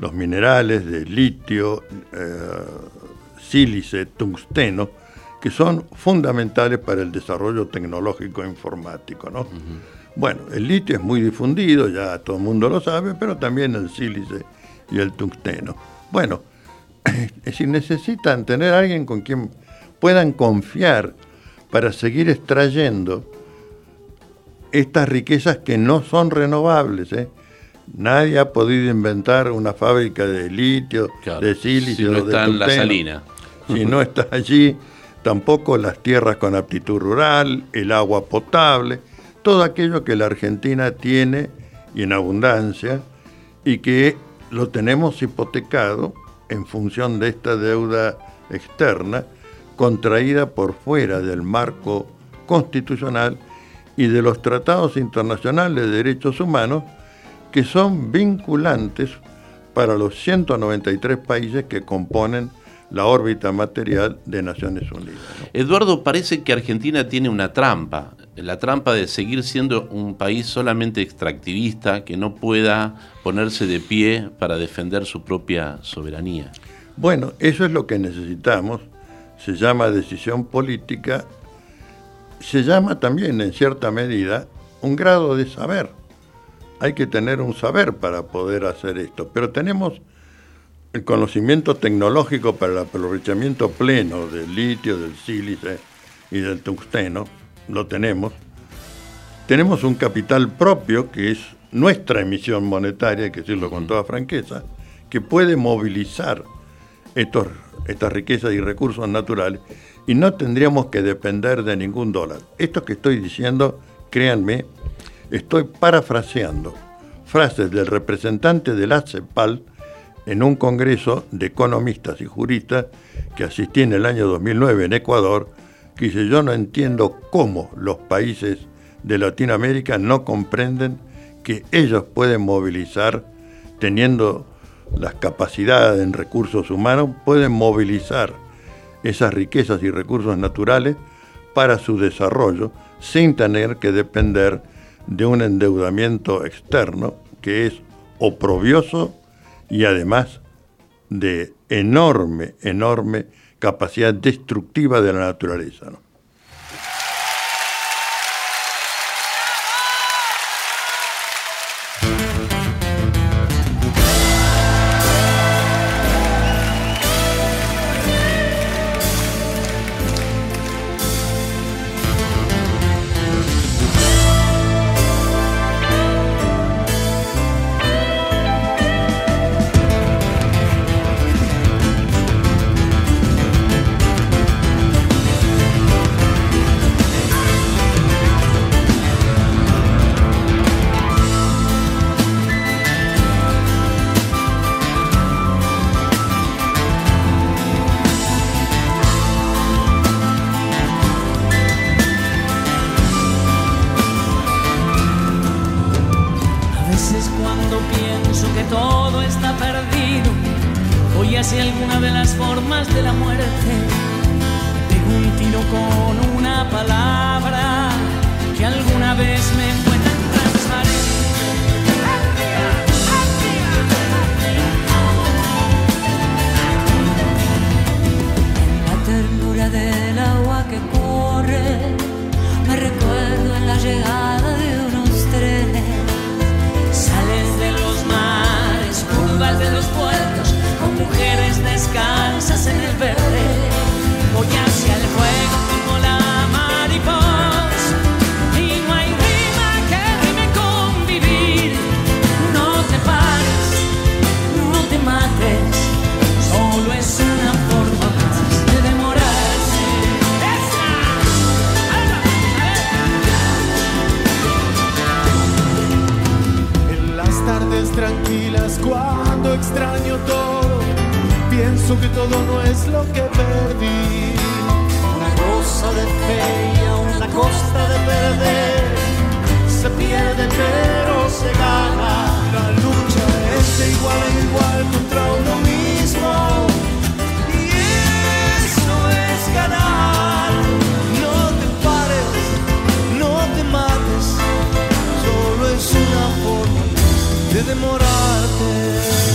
los minerales de litio, eh, sílice, tungsteno, que son fundamentales para el desarrollo tecnológico e informático. ¿no? Bueno, el litio es muy difundido, ya todo el mundo lo sabe, pero también el sílice y el tungsteno. Bueno, [clears throat] es decir, necesitan tener alguien con quien puedan confiar para seguir extrayendo estas riquezas que no son renovables. ¿eh? Nadie ha podido inventar una fábrica de litio, de silicio, si no está de en la salina. Si no está allí, tampoco las tierras con aptitud rural, el agua potable, todo aquello que la Argentina tiene y en abundancia y que lo tenemos hipotecado en función de esta deuda externa contraída por fuera del marco constitucional y de los tratados internacionales de derechos humanos que son vinculantes para los 193 países que componen la órbita material de Naciones Unidas. Eduardo, parece que Argentina tiene una trampa, la trampa de seguir siendo un país solamente extractivista que no pueda ponerse de pie para defender su propia soberanía. Bueno, eso es lo que necesitamos, se llama decisión política, se llama también en cierta medida un grado de saber. Hay que tener un saber para poder hacer esto, pero tenemos el conocimiento tecnológico para el aprovechamiento pleno del litio, del sílice y del tungsteno, lo tenemos. Tenemos un capital propio que es nuestra emisión monetaria, hay que decirlo con toda franqueza, que puede movilizar estos, estas riquezas y recursos naturales y no tendríamos que depender de ningún dólar. Esto que estoy diciendo, créanme, estoy parafraseando frases del representante de la CEPAL, en un congreso de economistas y juristas que asistí en el año 2009 en Ecuador, que dice, yo no entiendo cómo los países de Latinoamérica no comprenden que ellos pueden movilizar, teniendo las capacidades en recursos humanos, pueden movilizar esas riquezas y recursos naturales para su desarrollo sin tener que depender de un endeudamiento externo que es oprobioso y además de enorme, enorme capacidad destructiva de la naturaleza. pienso que todo está perdido, voy hacia alguna de las formas de la muerte. Me un tiro con una palabra que alguna vez me fue tan transparente. La ternura del agua que corre, me recuerdo en la llegada de unos trenes Sales de los mares, curvas de los puertos, con mujeres descansas en el verde, voy hacia el juego. extraño todo, pienso que todo no es lo que perdí. Una rosa de fe y a una costa de perder, se pierde pero se gana. La lucha es de igual a igual contra uno mismo y eso es ganar. No te pares, no te mates, solo es una forma de demorarte.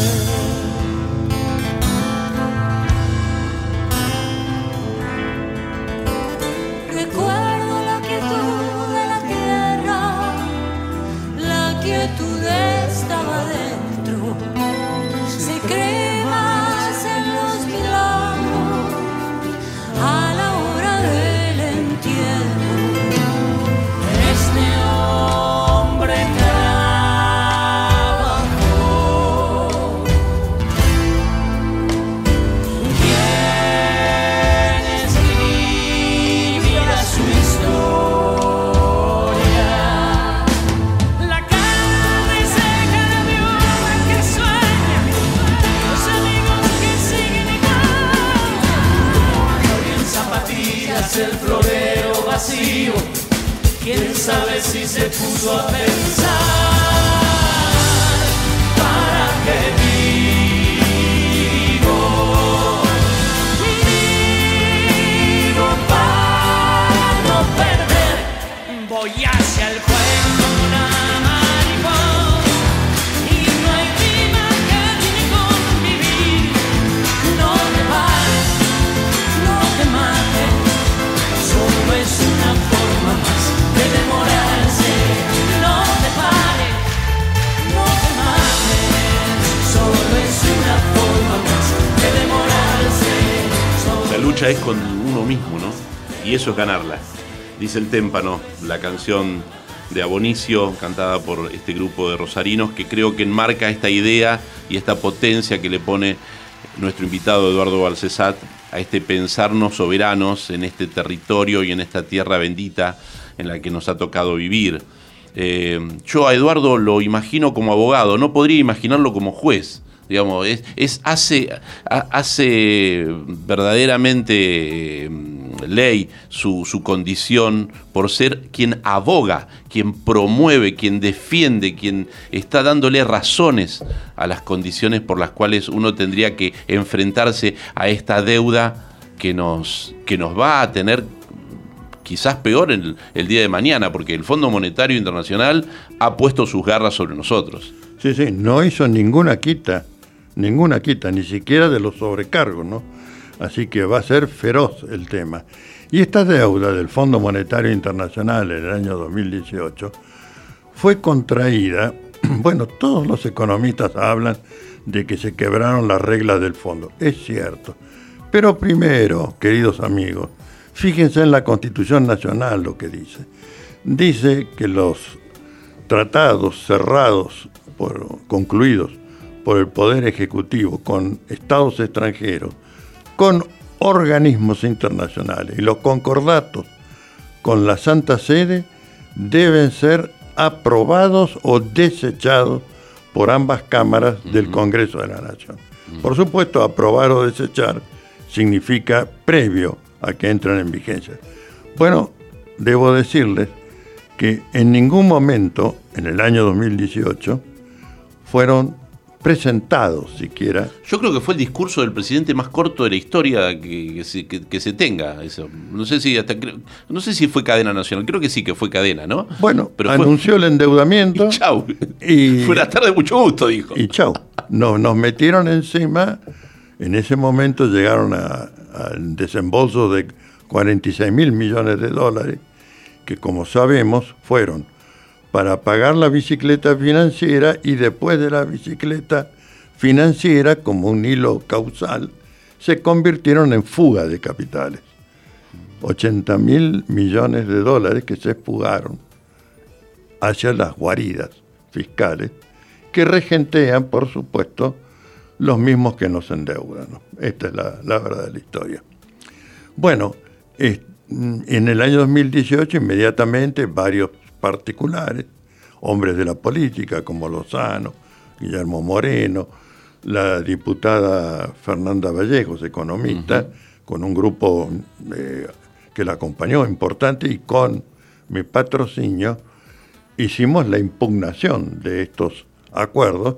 Dice el témpano, la canción de Abonicio, cantada por este grupo de rosarinos, que creo que enmarca esta idea y esta potencia que le pone nuestro invitado Eduardo Balcesat a este pensarnos soberanos en este territorio y en esta tierra bendita en la que nos ha tocado vivir. Eh, yo a Eduardo lo imagino como abogado, no podría imaginarlo como juez. Digamos, es, es- hace, ha- hace verdaderamente eh, ley su, su condición por ser quien aboga, quien promueve, quien defiende, quien está dándole razones a las condiciones por las cuales uno tendría que enfrentarse a esta deuda que nos, que nos va a tener quizás peor el, el día de mañana, porque el Fondo Monetario Internacional ha puesto sus garras sobre nosotros. Sí, sí, no hizo ninguna quita, ninguna quita, ni siquiera de los sobrecargos, ¿no? Así que va a ser feroz el tema. Y esta deuda del Fondo Monetario Internacional en el año 2018 fue contraída, [clears throat] bueno, todos los economistas hablan de que se quebraron las reglas del fondo, es cierto. Pero primero, queridos amigos, fíjense en la Constitución Nacional lo que dice. Dice que los tratados cerrados, por, concluidos por el Poder Ejecutivo con estados extranjeros, con organismos internacionales y los concordatos con la Santa Sede deben ser aprobados o desechados por ambas cámaras del Congreso de la Nación. Por supuesto, aprobar o desechar significa previo a que entren en vigencia. Bueno, debo decirles que en ningún momento en el año 2018 fueron presentados siquiera Yo creo que fue el discurso del presidente más corto de la historia que, que se, que- que se tenga. Eso. No sé si hasta no sé si fue cadena nacional, creo que sí que fue cadena, ¿no? Bueno, pero fue- anunció el endeudamiento [laughs] Chau. y- [laughs] Fue la tarde de mucho gusto, dijo. y chau. Nos, nos metieron encima, en ese momento llegaron a- al desembolso de 46 mil millones de dólares, que como sabemos fueron para pagar la bicicleta financiera y después de la bicicleta financiera, como un hilo causal, se convirtieron en fuga de capitales. 80 mil millones de dólares que se fugaron hacia las guaridas fiscales que regentean, por supuesto, los mismos que nos endeudan. Esta es la, verdad de la historia. Bueno, es- en el año 2018 inmediatamente varios particulares, hombres de la política como Lozano, Guillermo Moreno, la diputada Fernanda Vallejos, economista, con un grupo eh, que la acompañó importante y con mi patrocinio, hicimos la impugnación de estos acuerdos,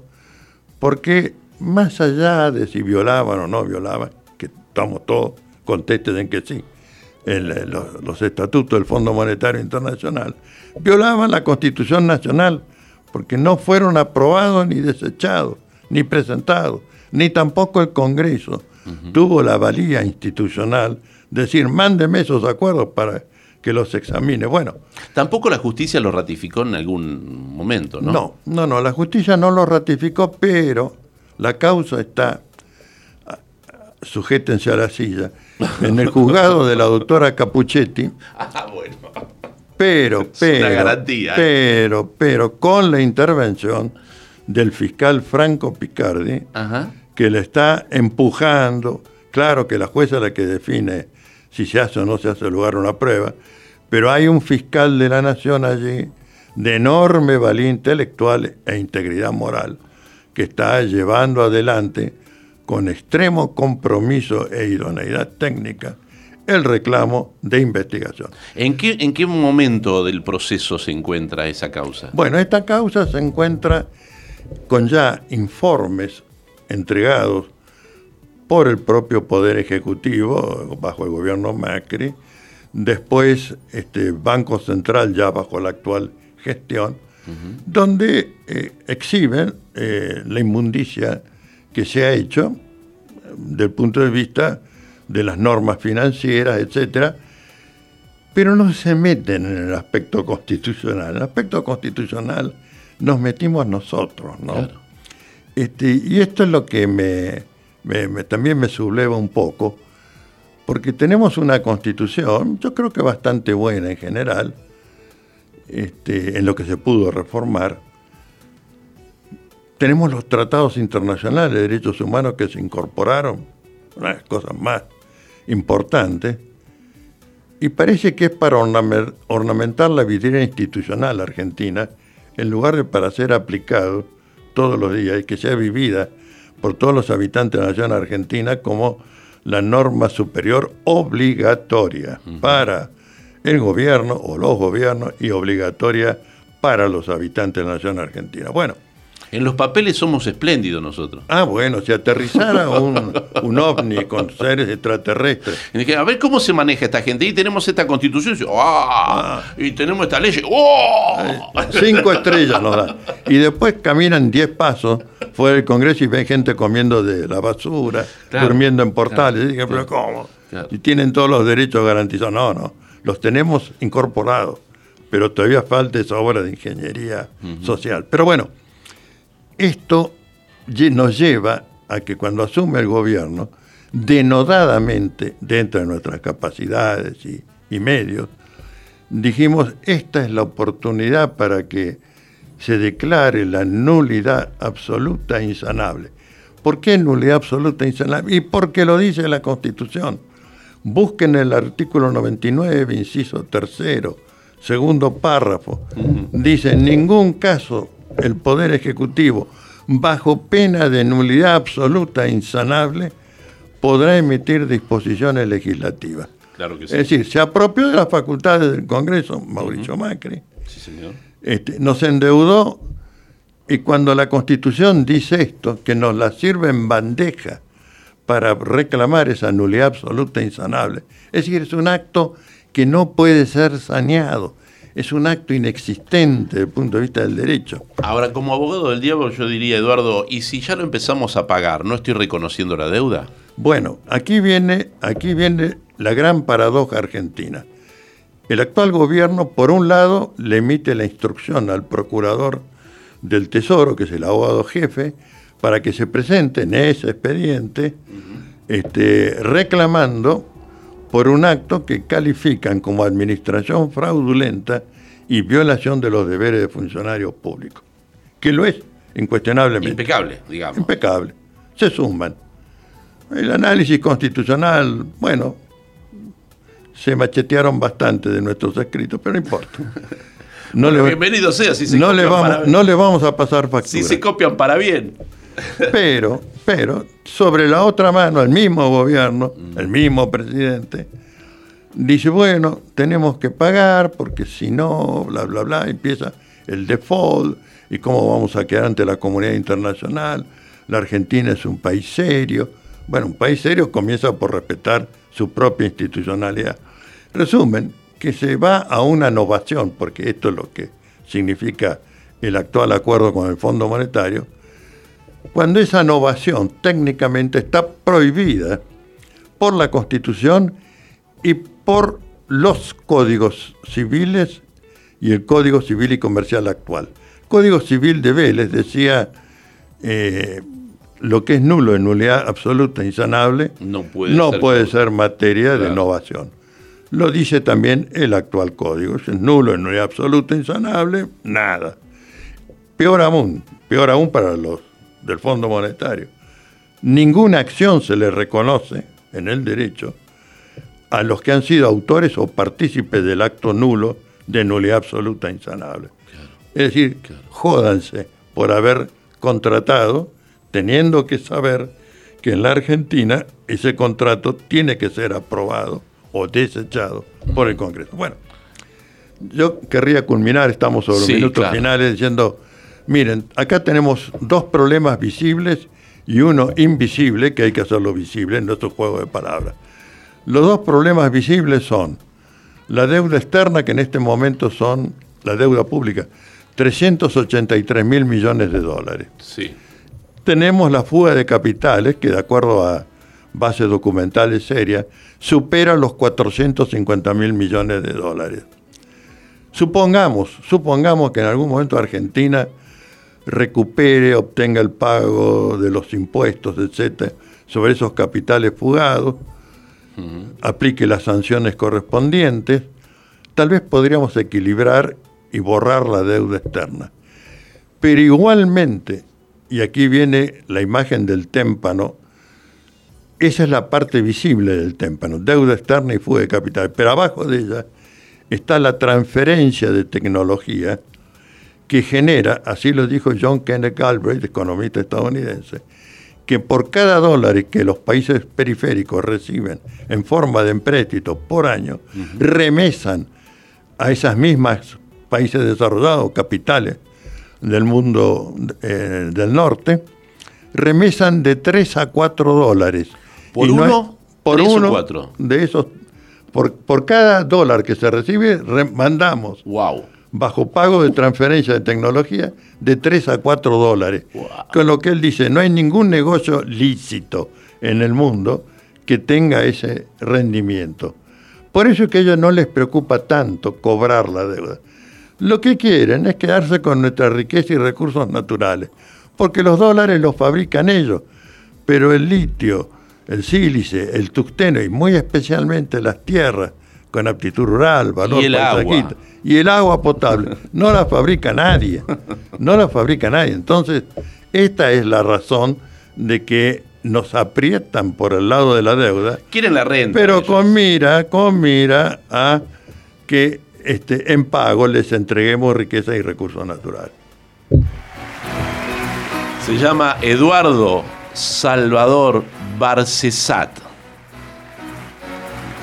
porque más allá de si violaban o no violaban, que estamos todos contestes en que sí, el- el- los, los estatutos del Fondo Monetario Internacional, violaban la Constitución Nacional, porque no fueron aprobados ni desechados, ni presentados, ni tampoco el Congreso tuvo la valía institucional de decir, mándeme esos acuerdos para que los examine. Bueno, Tampoco la justicia lo ratificó en algún momento, ¿no? no, no, no, la justicia no lo ratificó, pero la causa está, sujétense a la silla, en el juzgado de la doctora Capuchetti, [laughs] Ah, bueno. pero, pero, garantía, ¿eh? pero, pero con la intervención del fiscal Franco Picardi, Ajá. que le está empujando, claro que la jueza es la que define si se hace o no se hace lugar a una prueba, pero hay un fiscal de la nación allí de enorme valía intelectual e integridad moral que está llevando adelante con extremo compromiso e idoneidad técnica el reclamo de investigación. ¿En qué, ¿En qué momento del proceso se encuentra esa causa? Bueno, esta causa se encuentra con ya informes entregados por el propio Poder Ejecutivo bajo el gobierno Macri, después este Banco Central ya bajo la actual gestión, donde eh, exhiben eh, la inmundicia que se ha hecho del punto de vista de las normas financieras, etcétera, pero no se meten en el aspecto constitucional. En el aspecto constitucional nos metimos nosotros, ¿no? Este, y esto es lo que me, también me subleva un poco, porque tenemos una constitución, yo creo que bastante buena en general, este, en lo que se pudo reformar. Tenemos los tratados internacionales de derechos humanos que se incorporaron, una de las cosas más importantes, y parece que es para ornamentar la vidriera institucional argentina, en lugar de para ser aplicado todos los días y que sea vivida por todos los habitantes de la nación argentina como la norma superior obligatoria para el gobierno o los gobiernos y obligatoria para los habitantes de la nación argentina. Bueno, en los papeles somos espléndidos nosotros. Ah, bueno, si aterrizara un, un ovni con seres extraterrestres. a ver cómo se maneja esta gente. Y tenemos esta constitución. ¡ah! Y tenemos esta ley. ¡oh! Cinco estrellas nos dan. Y después caminan diez pasos fuera del Congreso y ven gente comiendo de la basura, durmiendo en portales. y pero ¿cómo? Y tienen todos los derechos garantizados. No, no. Los tenemos incorporados. Pero todavía falta esa obra de ingeniería social. Pero bueno. Esto nos lleva a que cuando asume el gobierno, denodadamente, dentro de nuestras capacidades y, medios, dijimos, esta es la oportunidad para que se declare la nulidad absoluta e insanable. ¿Por qué nulidad absoluta e insanable? Y porque lo dice la Constitución. Busquen el artículo 99, inciso tercero, segundo párrafo. Dice, en ningún caso el Poder Ejecutivo, bajo pena de nulidad absoluta e insanable, podrá emitir disposiciones legislativas. Claro que sí. Es decir, se apropió de las facultades del Congreso, Mauricio Macri. Sí, señor. Este, nos endeudó y cuando la Constitución dice esto, que nos la sirve en bandeja para reclamar esa nulidad absoluta e insanable, es decir, es un acto que no puede ser saneado es un acto inexistente desde el punto de vista del derecho. Ahora, como abogado del diablo, yo diría, Eduardo, ¿y si ya lo empezamos a pagar, no estoy reconociendo la deuda? Bueno, aquí viene, aquí viene la gran paradoja argentina. El actual gobierno, por un lado, le emite la instrucción al procurador del Tesoro, que es el abogado jefe, para que se presente en ese expediente este, reclamando por un acto que califican como administración fraudulenta y violación de los deberes de funcionarios públicos. Que lo es, incuestionablemente. Impecable, digamos. Impecable. Se suman. El análisis constitucional, bueno, se machetearon bastante de nuestros escritos, pero no importa. [laughs] No bienvenido sea si se no le vamos, No le vamos a pasar factura. Si se copian para bien. Pero, pero, sobre la otra mano, el mismo gobierno, mm. el mismo presidente, dice, bueno, tenemos que pagar porque si no, bla, bla, bla, empieza el default y cómo vamos a quedar ante la comunidad internacional. La Argentina es un país serio. Bueno, un país serio comienza por respetar su propia institucionalidad. Resumen, que se va a una innovación, porque esto es lo que significa el actual acuerdo con el Fondo Monetario, cuando esa innovación técnicamente está prohibida por la Constitución y por los códigos civiles y el Código Civil y Comercial actual. Código Civil de Vélez decía eh, lo que es nulo en nulidad absoluta e insanable no puede, no ser, puede ser, materia de innovación. Lo dice también el actual código. es nulo en nulidad absoluta e insanable, nada. Peor aún, peor aún para los del Fondo Monetario. Ninguna acción se le reconoce en el derecho a los que han sido autores o partícipes del acto nulo de nulidad absoluta insanable. es decir, jódanse por haber contratado, teniendo que saber que en la Argentina ese contrato tiene que ser aprobado o desechado por el Congreso. Bueno, yo querría culminar, estamos sobre los minutos finales, diciendo, miren, acá tenemos dos problemas visibles y uno invisible, que hay que hacerlo visible en nuestro juego de palabras. Los dos problemas visibles son la deuda externa, que en este momento son la deuda pública, 383 mil millones de dólares. Sí. Tenemos la fuga de capitales, que de acuerdo a bases documentales serias, supera los 450 mil millones de dólares. Supongamos, supongamos que en algún momento Argentina recupere, obtenga el pago de los impuestos, etcétera, sobre esos capitales fugados, aplique las sanciones correspondientes, tal vez podríamos equilibrar y borrar la deuda externa. Pero igualmente, y aquí viene la imagen del témpano, esa es la parte visible del témpano, deuda externa y fuga de capital, pero abajo de ella está la transferencia de tecnología que genera, así lo dijo John Kenneth Galbraith, economista estadounidense, que por cada dólar que los países periféricos reciben en forma de empréstito por año, remesan a esas mismas países desarrollados, capitales del mundo eh, del norte, remesan de 3 a 4 dólares. ¿Por uno? por uno cuatro? de esos, por, por, cada dólar que se recibe, mandamos. Wow bajo pago de transferencia de tecnología de 3 a 4 dólares. Con lo que él dice, no hay ningún negocio lícito en el mundo que tenga ese rendimiento. Por eso es que a ellos no les preocupa tanto cobrar la deuda. Lo que quieren es quedarse con nuestra riqueza y recursos naturales, porque los dólares los fabrican ellos, pero el litio, el sílice, el tuxteno y muy especialmente las tierras con aptitud rural, valor y el agua. Y el agua potable no la fabrica nadie, no la fabrica nadie. Entonces, esta es la razón de que nos aprietan por el lado de la deuda. Quieren la renta. Pero con mira, con mira a que este, en pago les entreguemos riqueza y recursos naturales. Se llama Eduardo Salvador Barcesat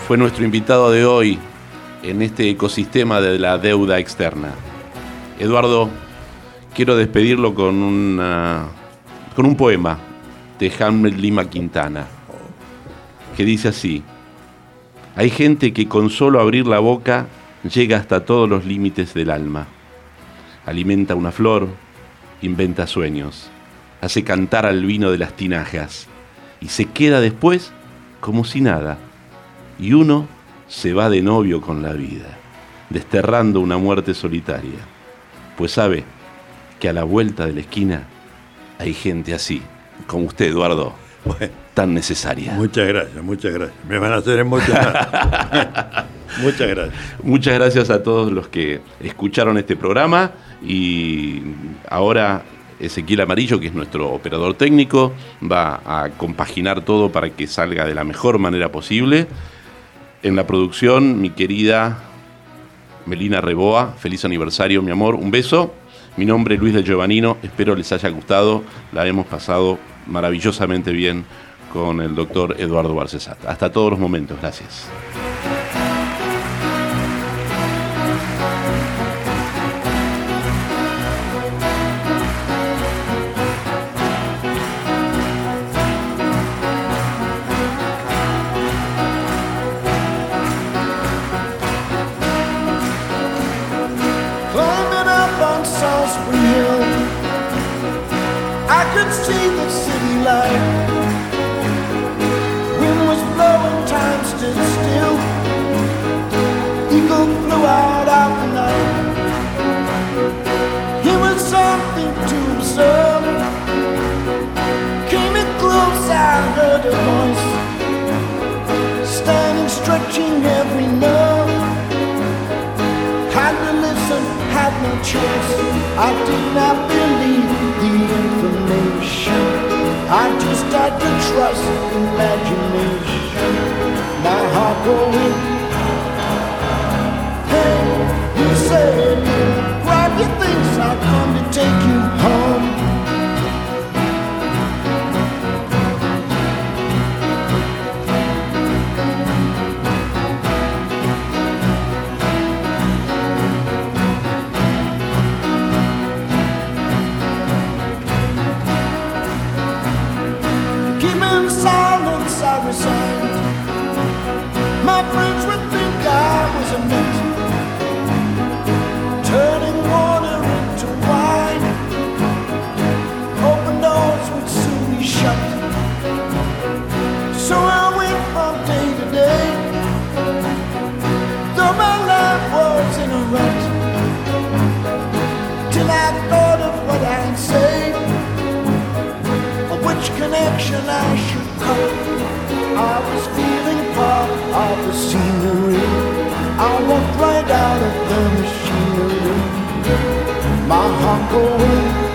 fue nuestro invitado de hoy en este ecosistema de la deuda externa. Eduardo, quiero despedirlo con, con un poema de Hamlet Lima Quintana, que dice así, hay gente que con solo abrir la boca llega hasta todos los límites del alma, alimenta una flor, inventa sueños, hace cantar al vino de las tinajas y se queda después como si nada y uno se va de novio con la vida, desterrando una muerte solitaria, pues sabe que a la vuelta de la esquina hay gente así, como usted, Eduardo, tan necesaria. Muchas gracias, muchas gracias. Me van a hacer emocionar. [laughs] muchas gracias. Muchas gracias a todos los que escucharon este programa y ahora Ezequiel Amarillo, que es nuestro operador técnico, va a compaginar todo para que salga de la mejor manera posible. En la producción, mi querida Melina Reboa, feliz aniversario, mi amor, un beso. Mi nombre es Luis de Giovanino, espero les haya gustado, la hemos pasado maravillosamente bien con el doctor Eduardo Barcesat. Hasta todos los momentos, gracias. The city light. Wind was blowing, time stood still. Eagle flew out of the night. It was something to observe. Came in close, I heard a voice. Standing, stretching every nerve. Had to listen, had no choice. I did not believe. I just had to trust imagination. My heart going. Hey, you said, grab your things, I'll come to take you. Connection I should cut. I was feeling part of the scenery. I walked right out of the machinery. My heart going